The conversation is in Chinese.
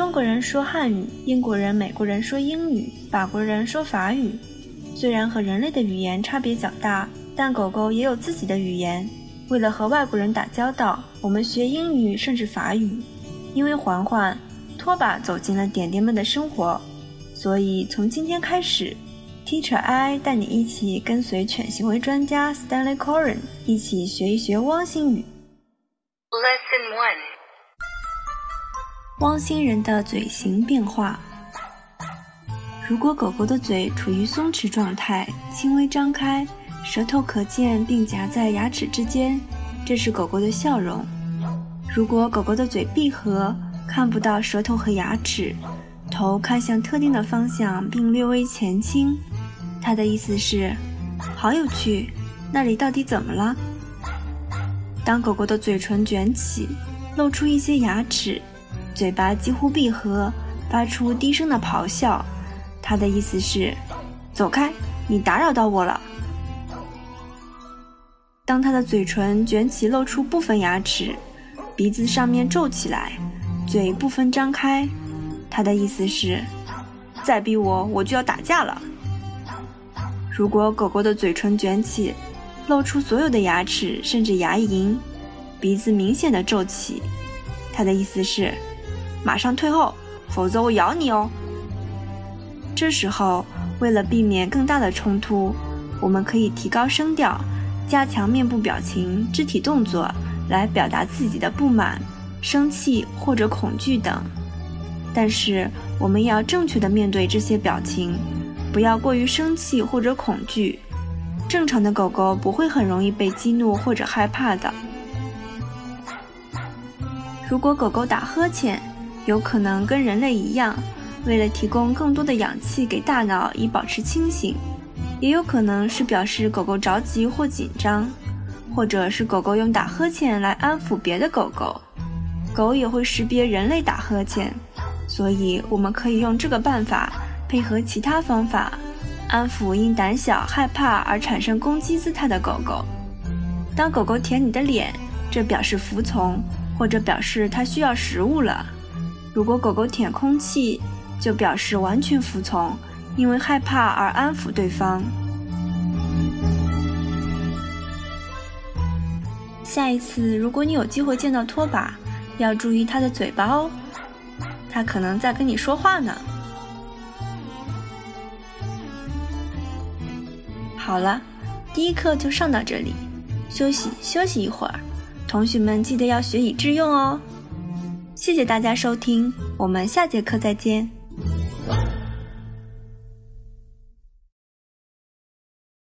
中国人说汉语，英国人、美国人说英语，法国人说法语。虽然和人类的语言差别较大，但狗狗也有自己的语言。为了和外国人打交道，我们学英语甚至法语。因为环环、拖把走进了点点们的生活，所以从今天开始，Teacher I 带你一起跟随犬行为专家 Stanley Coren 一起学一学汪星语。Lesson One：汪星人的嘴型变化。如果狗狗的嘴处于松弛状态，轻微张开，舌头可见并夹在牙齿之间，这是狗狗的笑容。如果狗狗的嘴闭合，看不到舌头和牙齿，头看向特定的方向并略微前倾，它的意思是，好有趣，那里到底怎么了？当狗狗的嘴唇卷起，露出一些牙齿，嘴巴几乎闭合，发出低声的咆哮，它的意思是，走开，你打扰到我了。当它的嘴唇卷起，露出部分牙齿。鼻子上面皱起来，嘴部分张开，他的意思是，再逼我，我就要打架了。如果狗狗的嘴唇卷起，露出所有的牙齿，甚至牙龈，鼻子明显的皱起，他的意思是，马上退后，否则我咬你哦。这时候，为了避免更大的冲突，我们可以提高声调，加强面部表情、肢体动作。来表达自己的不满、生气或者恐惧等，但是我们要正确的面对这些表情，不要过于生气或者恐惧。正常的狗狗不会很容易被激怒或者害怕的。如果狗狗打呵欠，有可能跟人类一样，为了提供更多的氧气给大脑以保持清醒，也有可能是表示狗狗着急或紧张。或者是狗狗用打呵欠来安抚别的狗狗，狗也会识别人类打呵欠，所以我们可以用这个办法配合其他方法，安抚因胆小害怕而产生攻击姿态的狗狗。当狗狗舔你的脸，这表示服从，或者表示它需要食物了。如果狗狗舔空气，就表示完全服从，因为害怕而安抚对方。下一次，如果你有机会见到拖把，要注意它的嘴巴哦，它可能在跟你说话呢。好了，第一课就上到这里，休息休息一会儿，同学们记得要学以致用哦。谢谢大家收听，我们下节课再见。